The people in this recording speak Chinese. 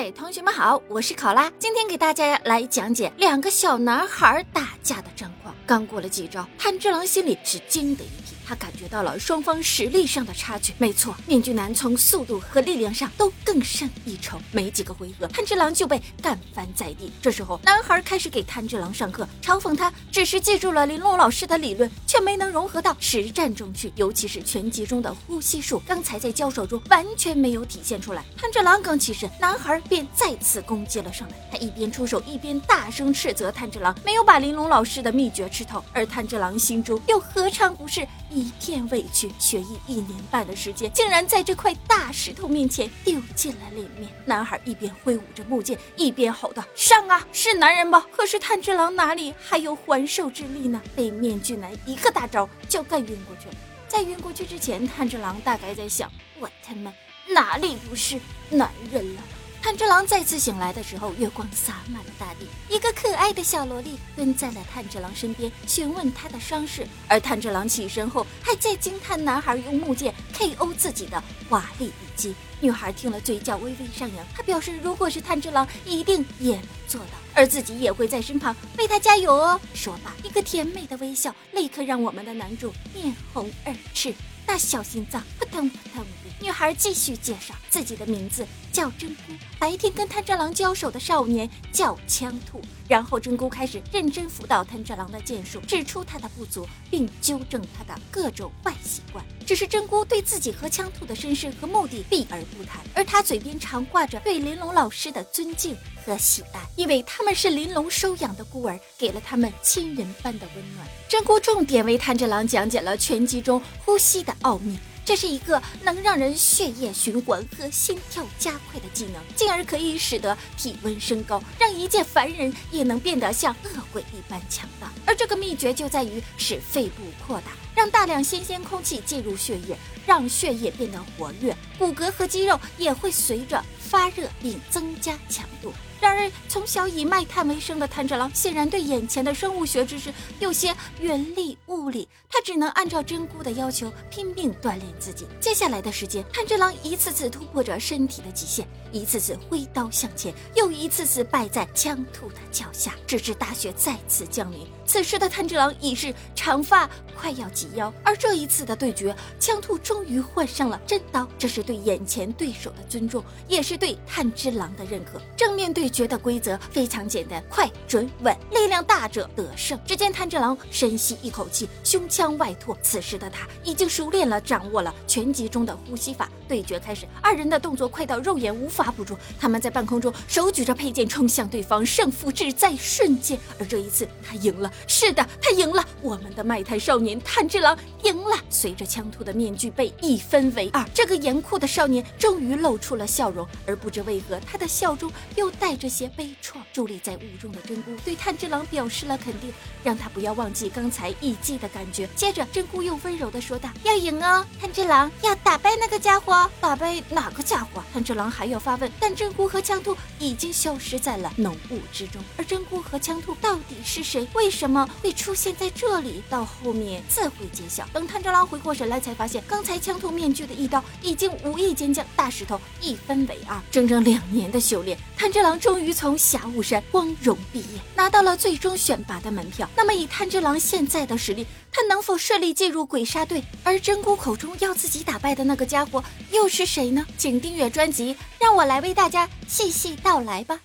嗨，同学们好，我是考拉，今天给大家来讲解两个小男孩打架的战况。刚过了几招，炭治郎心里是惊的一跳。他感觉到了双方实力上的差距。没错，面具男从速度和力量上都更胜一筹。没几个回合，炭治郎就被干翻在地。这时候，男孩开始给炭治郎上课，嘲讽他只是记住了玲珑老师的理论，却没能融合到实战中去。尤其是拳击中的呼吸术，刚才在交手中完全没有体现出来。炭治郎刚起身，男孩便再次攻击了上来。他一边出手，一边大声斥责炭治郎没有把玲珑老师的秘诀吃透。而炭治郎心中又何尝不是？一一片委屈，学艺一年半的时间，竟然在这块大石头面前丢尽了脸面。男孩一边挥舞着木剑，一边吼道：“上啊，是男人吧？”可是炭治郎哪里还有还手之力呢？被面具男一个大招就干晕过去了。在晕过去之前，炭治郎大概在想：我他妈哪里不是男人了？炭治郎再次醒来的时候，月光洒满了大地。一个可爱的小萝莉蹲在了炭治郎身边，询问他的伤势。而炭治郎起身后，还在惊叹男孩用木剑 KO 自己的华丽一击。女孩听了，嘴角微微上扬。她表示，如果是炭治郎，一定也能做到，而自己也会在身旁为他加油哦。说罢，一个甜美的微笑立刻让我们的男主面红耳赤。那小心脏扑腾扑腾的。女孩继续介绍自己的名字叫真姑，白天跟炭治郎交手的少年叫枪兔。然后真姑开始认真辅导炭治郎的剑术，指出他的不足，并纠正他的各种坏习惯。只是真姑对自己和枪兔的身世和目的避而不谈，而他嘴边常挂着对玲珑老师的尊敬和喜爱，因为他们是玲珑收养的孤儿，给了他们亲人般的温暖。真姑重点为炭治郎讲解了拳击中呼吸的奥秘。这是一个能让人血液循环和心跳加快的技能，进而可以使得体温升高，让一介凡人也能变得像恶鬼一般强大。而这个秘诀就在于使肺部扩大，让大量新鲜空气进入血液，让血液变得活跃，骨骼和肌肉也会随着发热并增加强度。然而，从小以卖炭为生的炭治郎显然对眼前的生物学知识有些云里雾里，他只能按照真姑的要求拼命锻炼自己。接下来的时间，炭治郎一次次突破着身体的极限，一次次挥刀向前，又一次次败在枪兔的脚下，直至大雪再次降临。此时的炭治郎已是长发快要及腰，而这一次的对决，枪兔终于换上了真刀，这是对眼前对手的尊重，也是对炭治郎的认可。正面对。决的规则非常简单，快、准、稳，力量大者得胜。只见炭治郎深吸一口气，胸腔外拓。此时的他已经熟练了，掌握了拳击中的呼吸法。对决开始，二人的动作快到肉眼无法捕捉。他们在半空中手举着佩剑冲向对方，胜负只在瞬间。而这一次，他赢了。是的，他赢了。我们的卖炭少年炭治郎赢了。随着枪兔的面具被一分为二，这个严酷的少年终于露出了笑容。而不知为何，他的笑中又带。着些悲怆，伫立在雾中的真姑对炭治郎表示了肯定，让他不要忘记刚才一击的感觉。接着，真姑又温柔地说道：“要赢哦，炭治郎要打败那个家伙，打败哪个家伙？”炭治郎还要发问，但真姑和枪兔已经消失在了浓雾之中。而真姑和枪兔到底是谁？为什么会出现在这里？到后面自会揭晓。等炭治郎回过神来，才发现刚才枪兔面具的一刀已经无意间将大石头一分为二。整整两年的修炼，炭治郎终。于从霞雾山光荣毕业，拿到了最终选拔的门票。那么以炭治郎现在的实力，他能否顺利进入鬼杀队？而真姑口中要自己打败的那个家伙又是谁呢？请订阅专辑，让我来为大家细细道来吧。